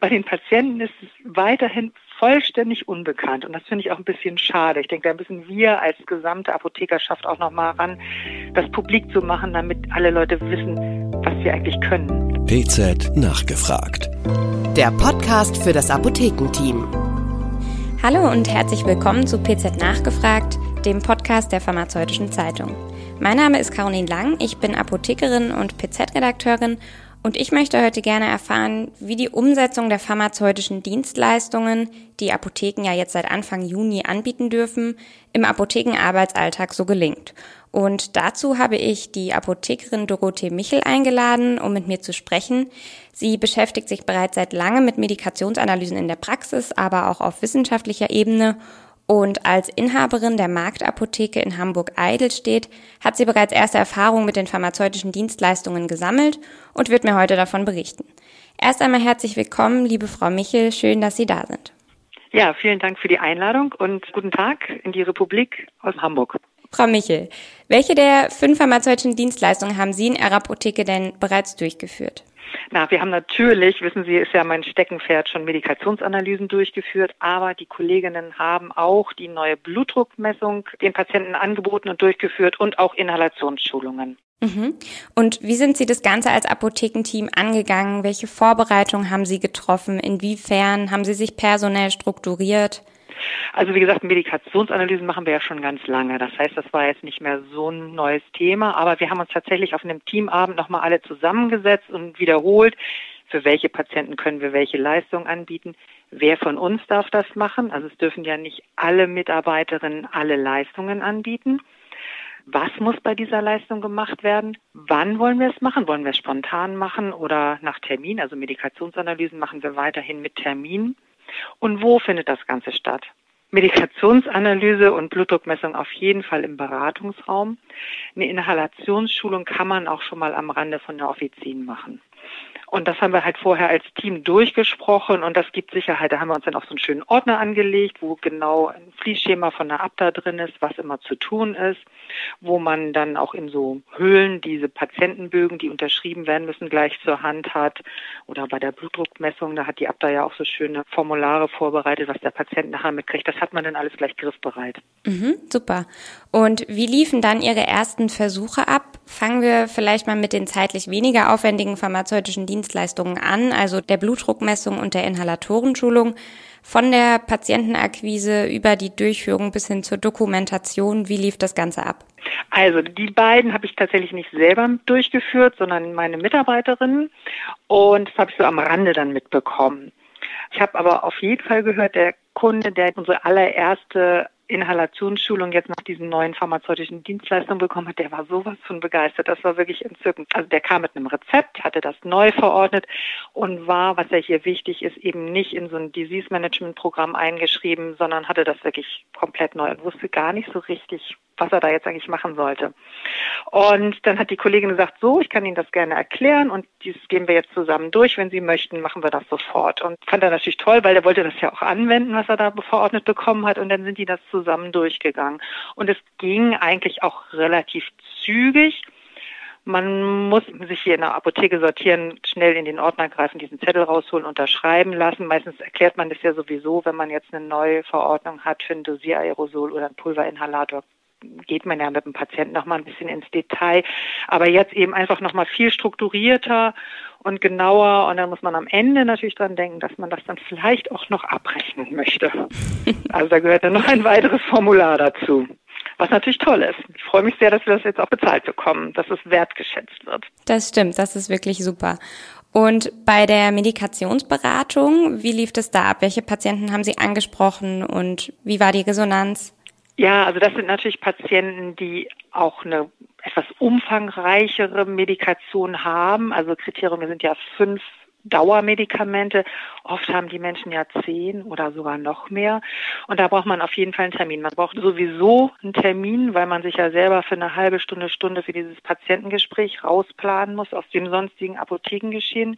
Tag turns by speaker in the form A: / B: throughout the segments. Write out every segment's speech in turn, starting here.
A: Bei den Patienten ist es weiterhin vollständig unbekannt und das finde ich auch ein bisschen schade. Ich denke, da müssen wir als gesamte Apothekerschaft auch nochmal ran, das publik zu machen, damit alle Leute wissen, was wir eigentlich können.
B: PZ nachgefragt.
C: Der Podcast für das Apothekenteam.
D: Hallo und herzlich willkommen zu PZ nachgefragt, dem Podcast der Pharmazeutischen Zeitung. Mein Name ist Caroline Lang, ich bin Apothekerin und PZ-Redakteurin und ich möchte heute gerne erfahren, wie die Umsetzung der pharmazeutischen Dienstleistungen, die Apotheken ja jetzt seit Anfang Juni anbieten dürfen, im Apothekenarbeitsalltag so gelingt. Und dazu habe ich die Apothekerin Dorothee Michel eingeladen, um mit mir zu sprechen. Sie beschäftigt sich bereits seit langem mit Medikationsanalysen in der Praxis, aber auch auf wissenschaftlicher Ebene und als Inhaberin der Marktapotheke in Hamburg-Eidelstedt hat sie bereits erste Erfahrungen mit den pharmazeutischen Dienstleistungen gesammelt und wird mir heute davon berichten. Erst einmal herzlich willkommen, liebe Frau Michel. Schön, dass Sie da sind.
A: Ja, vielen Dank für die Einladung und guten Tag in die Republik aus Hamburg.
D: Frau Michel, welche der fünf pharmazeutischen Dienstleistungen haben Sie in Ihrer Apotheke denn bereits durchgeführt?
A: Na, wir haben natürlich, wissen Sie, ist ja mein Steckenpferd, schon Medikationsanalysen durchgeführt, aber die Kolleginnen haben auch die neue Blutdruckmessung den Patienten angeboten und durchgeführt und auch Inhalationsschulungen.
D: Mhm. Und wie sind Sie das Ganze als Apothekenteam angegangen? Welche Vorbereitungen haben Sie getroffen? Inwiefern haben Sie sich personell strukturiert?
A: Also wie gesagt, Medikationsanalysen machen wir ja schon ganz lange. Das heißt, das war jetzt nicht mehr so ein neues Thema, aber wir haben uns tatsächlich auf einem Teamabend nochmal alle zusammengesetzt und wiederholt, für welche Patienten können wir welche Leistung anbieten. Wer von uns darf das machen? Also es dürfen ja nicht alle Mitarbeiterinnen alle Leistungen anbieten. Was muss bei dieser Leistung gemacht werden? Wann wollen wir es machen? Wollen wir es spontan machen oder nach Termin? Also Medikationsanalysen machen wir weiterhin mit Termin. Und wo findet das Ganze statt? Medikationsanalyse und Blutdruckmessung auf jeden Fall im Beratungsraum. Eine Inhalationsschulung kann man auch schon mal am Rande von der Offizin machen. Und das haben wir halt vorher als Team durchgesprochen und das gibt Sicherheit. Da haben wir uns dann auch so einen schönen Ordner angelegt, wo genau ein Fließschema von der Abda drin ist, was immer zu tun ist, wo man dann auch in so Höhlen diese Patientenbögen, die unterschrieben werden müssen, gleich zur Hand hat. Oder bei der Blutdruckmessung, da hat die Abda ja auch so schöne Formulare vorbereitet, was der Patient nachher mitkriegt. Das hat man dann alles gleich griffbereit.
D: Mhm, super. Und wie liefen dann Ihre ersten Versuche ab? Fangen wir vielleicht mal mit den zeitlich weniger aufwendigen pharmazeutischen Dienstleistungen an, also der Blutdruckmessung und der Inhalatorenschulung. Von der Patientenakquise über die Durchführung bis hin zur Dokumentation, wie lief das Ganze ab?
A: Also die beiden habe ich tatsächlich nicht selber durchgeführt, sondern meine Mitarbeiterinnen und das habe ich so am Rande dann mitbekommen. Ich habe aber auf jeden Fall gehört, der Kunde, der unsere allererste Inhalationsschulung jetzt nach diesen neuen pharmazeutischen Dienstleistungen bekommen hat, der war sowas von begeistert. Das war wirklich entzückend. Also der kam mit einem Rezept, hatte das neu verordnet und war, was ja hier wichtig ist, eben nicht in so ein Disease Management Programm eingeschrieben, sondern hatte das wirklich komplett neu und wusste gar nicht so richtig, was er da jetzt eigentlich machen sollte. Und dann hat die Kollegin gesagt, so, ich kann Ihnen das gerne erklären und dies gehen wir jetzt zusammen durch. Wenn Sie möchten, machen wir das sofort. Und fand er natürlich toll, weil der wollte das ja auch anwenden, was er da verordnet bekommen hat. Und dann sind die das zusammen durchgegangen. Und es ging eigentlich auch relativ zügig. Man muss sich hier in der Apotheke sortieren, schnell in den Ordner greifen, diesen Zettel rausholen, unterschreiben lassen. Meistens erklärt man das ja sowieso, wenn man jetzt eine neue Verordnung hat für ein Dosieraerosol oder ein Pulverinhalator geht man ja mit dem Patienten noch mal ein bisschen ins Detail. Aber jetzt eben einfach noch mal viel strukturierter und genauer. Und dann muss man am Ende natürlich dran denken, dass man das dann vielleicht auch noch abrechnen möchte. Also da gehört dann noch ein weiteres Formular dazu. Was natürlich toll ist. Ich freue mich sehr, dass wir das jetzt auch bezahlt bekommen, dass es wertgeschätzt wird.
D: Das stimmt, das ist wirklich super. Und bei der Medikationsberatung, wie lief es da ab? Welche Patienten haben Sie angesprochen und wie war die Resonanz?
A: Ja, also das sind natürlich Patienten, die auch eine etwas umfangreichere Medikation haben. Also Kriterium sind ja fünf Dauermedikamente. Oft haben die Menschen ja zehn oder sogar noch mehr. Und da braucht man auf jeden Fall einen Termin. Man braucht sowieso einen Termin, weil man sich ja selber für eine halbe Stunde, Stunde für dieses Patientengespräch rausplanen muss aus dem sonstigen Apothekengeschehen.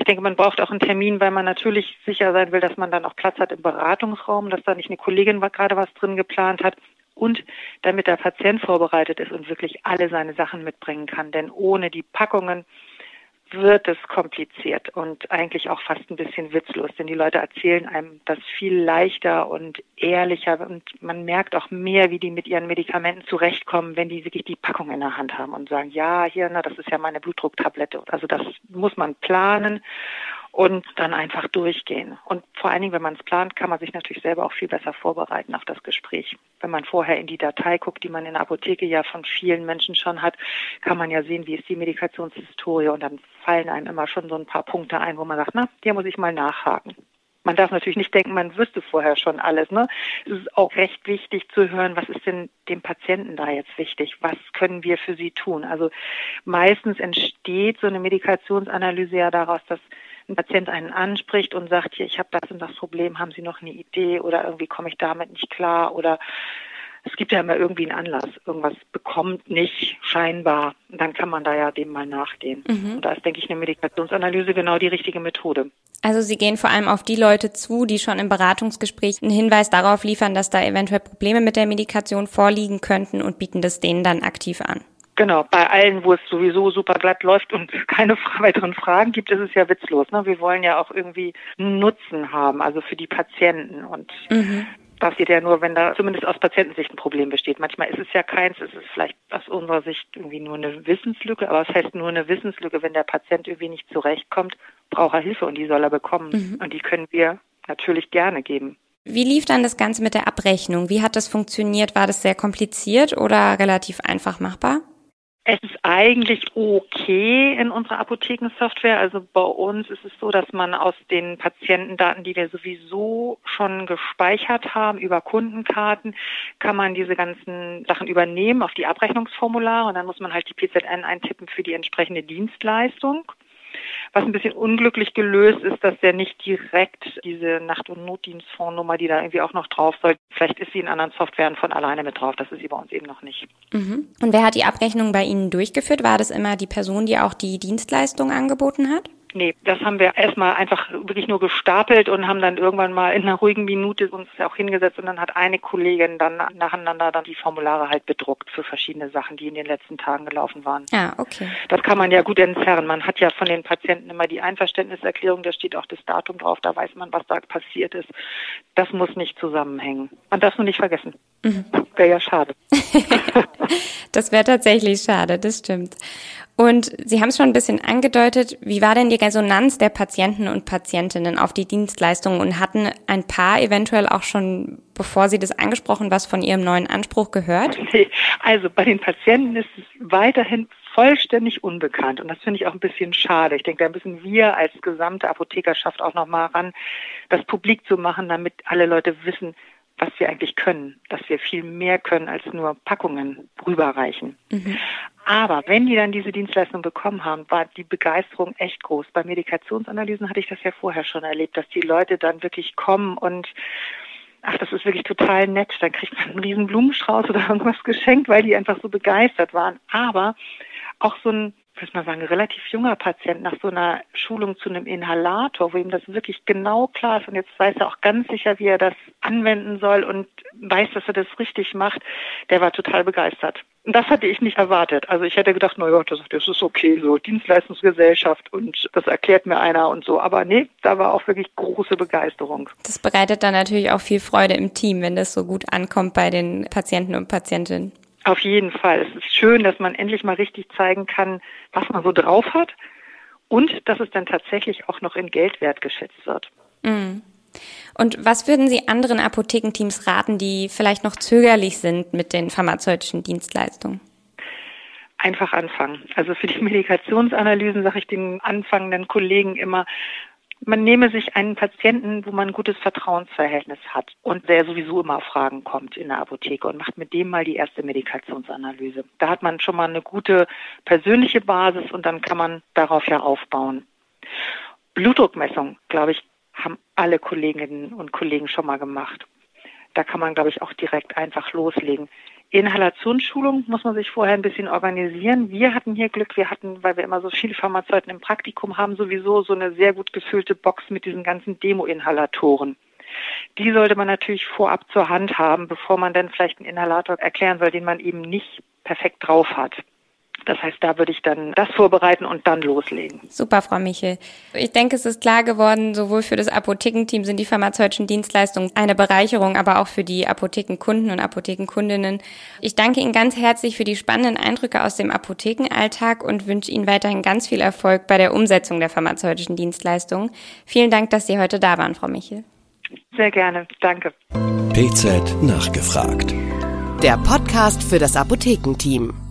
A: Ich denke, man braucht auch einen Termin, weil man natürlich sicher sein will, dass man dann auch Platz hat im Beratungsraum, dass da nicht eine Kollegin gerade was drin geplant hat und damit der Patient vorbereitet ist und wirklich alle seine Sachen mitbringen kann. Denn ohne die Packungen wird es kompliziert und eigentlich auch fast ein bisschen witzlos, denn die Leute erzählen einem das viel leichter und ehrlicher und man merkt auch mehr, wie die mit ihren Medikamenten zurechtkommen, wenn die wirklich die Packung in der Hand haben und sagen, ja, hier, na, das ist ja meine Blutdrucktablette. Also das muss man planen und dann einfach durchgehen. Und vor allen Dingen, wenn man es plant, kann man sich natürlich selber auch viel besser vorbereiten auf das Gespräch. Wenn man vorher in die Datei guckt, die man in der Apotheke ja von vielen Menschen schon hat, kann man ja sehen, wie ist die Medikationshistorie und dann fallen einem immer schon so ein paar Punkte ein, wo man sagt, na, hier muss ich mal nachhaken. Man darf natürlich nicht denken, man wüsste vorher schon alles. Ne? Es ist auch recht wichtig zu hören, was ist denn dem Patienten da jetzt wichtig? Was können wir für sie tun? Also meistens entsteht so eine Medikationsanalyse ja daraus, dass ein Patient einen anspricht und sagt, hier, ich habe das und das Problem, haben Sie noch eine Idee oder irgendwie komme ich damit nicht klar oder es gibt ja immer irgendwie einen Anlass. Irgendwas bekommt nicht scheinbar. Dann kann man da ja dem mal nachgehen. Mhm. Und da ist, denke ich, eine Medikationsanalyse genau die richtige Methode.
D: Also Sie gehen vor allem auf die Leute zu, die schon im Beratungsgespräch einen Hinweis darauf liefern, dass da eventuell Probleme mit der Medikation vorliegen könnten und bieten das denen dann aktiv an.
A: Genau, bei allen, wo es sowieso super glatt läuft und keine weiteren Fragen gibt, ist es ja witzlos. Ne? Wir wollen ja auch irgendwie Nutzen haben, also für die Patienten. Und mhm. das geht ja nur, wenn da zumindest aus Patientensicht ein Problem besteht. Manchmal ist es ja keins, es ist vielleicht aus unserer Sicht irgendwie nur eine Wissenslücke, aber es heißt nur eine Wissenslücke, wenn der Patient irgendwie nicht zurechtkommt, braucht er Hilfe und die soll er bekommen. Mhm. Und die können wir natürlich gerne geben.
D: Wie lief dann das Ganze mit der Abrechnung? Wie hat das funktioniert? War das sehr kompliziert oder relativ einfach machbar?
A: Es ist eigentlich okay in unserer Apothekensoftware. Also bei uns ist es so, dass man aus den Patientendaten, die wir sowieso schon gespeichert haben über Kundenkarten, kann man diese ganzen Sachen übernehmen auf die Abrechnungsformulare und dann muss man halt die PZN eintippen für die entsprechende Dienstleistung. Was ein bisschen unglücklich gelöst ist, dass der nicht direkt diese Nacht- und Notdienstfondsnummer, die da irgendwie auch noch drauf soll, vielleicht ist sie in anderen Softwaren von alleine mit drauf. Das ist sie bei uns eben noch nicht.
D: Mhm. Und wer hat die Abrechnung bei Ihnen durchgeführt? War das immer die Person, die auch die Dienstleistung angeboten hat?
A: Nee, das haben wir erstmal einfach wirklich nur gestapelt und haben dann irgendwann mal in einer ruhigen Minute uns auch hingesetzt und dann hat eine Kollegin dann nacheinander dann die Formulare halt bedruckt für verschiedene Sachen, die in den letzten Tagen gelaufen waren.
D: Ah, okay.
A: Das kann man ja gut entzerren. Man hat ja von den Patienten immer die Einverständniserklärung, da steht auch das Datum drauf, da weiß man, was da passiert ist. Das muss nicht zusammenhängen. Man darf nur nicht vergessen. Mhm. Wäre ja schade.
D: das wäre tatsächlich schade, das stimmt. Und Sie haben es schon ein bisschen angedeutet. Wie war denn die Resonanz der Patienten und Patientinnen auf die Dienstleistungen und hatten ein paar eventuell auch schon, bevor Sie das angesprochen, was von Ihrem neuen Anspruch gehört?
A: Also bei den Patienten ist es weiterhin vollständig unbekannt und das finde ich auch ein bisschen schade. Ich denke, da müssen wir als gesamte Apothekerschaft auch noch mal ran, das publik zu machen, damit alle Leute wissen, was wir eigentlich können, dass wir viel mehr können als nur Packungen rüberreichen. Mhm. Aber wenn die dann diese Dienstleistung bekommen haben, war die Begeisterung echt groß. Bei Medikationsanalysen hatte ich das ja vorher schon erlebt, dass die Leute dann wirklich kommen und ach, das ist wirklich total nett. Dann kriegt man einen riesen Blumenstrauß oder irgendwas geschenkt, weil die einfach so begeistert waren. Aber auch so ein würde mal sagen, relativ junger Patient nach so einer Schulung zu einem Inhalator, wo ihm das wirklich genau klar ist und jetzt weiß er auch ganz sicher, wie er das anwenden soll und weiß, dass er das richtig macht, der war total begeistert. Und das hatte ich nicht erwartet. Also ich hätte gedacht, naja, das, das ist okay, so Dienstleistungsgesellschaft und das erklärt mir einer und so. Aber nee, da war auch wirklich große Begeisterung.
D: Das bereitet dann natürlich auch viel Freude im Team, wenn das so gut ankommt bei den Patienten und Patientinnen.
A: Auf jeden Fall. Es ist schön, dass man endlich mal richtig zeigen kann, was man so drauf hat und dass es dann tatsächlich auch noch in Geld wertgeschätzt wird.
D: Mhm. Und was würden Sie anderen Apothekenteams raten, die vielleicht noch zögerlich sind mit den pharmazeutischen Dienstleistungen?
A: Einfach anfangen. Also für die Medikationsanalysen sage ich den anfangenden Kollegen immer, man nehme sich einen Patienten, wo man ein gutes Vertrauensverhältnis hat und der sowieso immer Fragen kommt in der Apotheke und macht mit dem mal die erste Medikationsanalyse. Da hat man schon mal eine gute persönliche Basis und dann kann man darauf ja aufbauen. Blutdruckmessung, glaube ich, haben alle Kolleginnen und Kollegen schon mal gemacht. Da kann man, glaube ich, auch direkt einfach loslegen. Inhalationsschulung muss man sich vorher ein bisschen organisieren. Wir hatten hier Glück, wir hatten, weil wir immer so viele Pharmazeuten im Praktikum haben, sowieso so eine sehr gut gefüllte Box mit diesen ganzen Demo-Inhalatoren. Die sollte man natürlich vorab zur Hand haben, bevor man dann vielleicht einen Inhalator erklären soll, den man eben nicht perfekt drauf hat. Das heißt, da würde ich dann das vorbereiten und dann loslegen.
D: Super, Frau Michel. Ich denke, es ist klar geworden, sowohl für das Apothekenteam sind die pharmazeutischen Dienstleistungen eine Bereicherung, aber auch für die Apothekenkunden und Apothekenkundinnen. Ich danke Ihnen ganz herzlich für die spannenden Eindrücke aus dem Apothekenalltag und wünsche Ihnen weiterhin ganz viel Erfolg bei der Umsetzung der pharmazeutischen Dienstleistungen. Vielen Dank, dass Sie heute da waren, Frau Michel.
A: Sehr gerne. Danke.
B: PZ nachgefragt.
C: Der Podcast für das Apothekenteam.